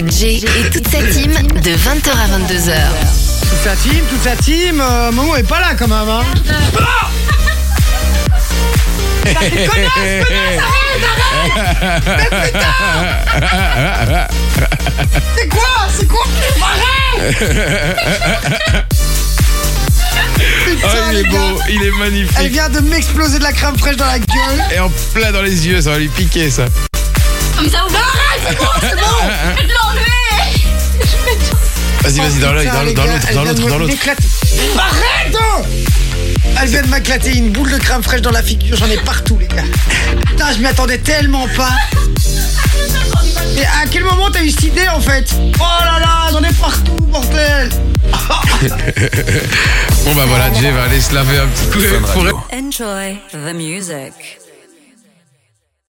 avec Jay et toute sa team de 20h à 22h. Toute sa team, toute sa team. Euh, Momo est pas là quand même. Hein. Connasse, connasse, arrête, arrête Mais putain C'est quoi C'est quoi Arrête Putain, Oh, il est gars. beau, il est magnifique. Elle vient de m'exploser de la crème fraîche dans la gueule. Et en plein dans les yeux, ça va lui piquer ça. Comme ça, on Vas-y, vas-y, dans l'œil, dans l'autre, dans l'autre, dans l'autre. Arrête oh Elle vient de m'éclater une boule de crème fraîche dans la figure, j'en ai partout les gars. Putain, je m'y attendais tellement pas. Mais à quel moment t'as eu cette idée en fait Oh là là, j'en ai partout, bordel Bon bah voilà, Jay va aller se laver un petit coup Enjoy the music.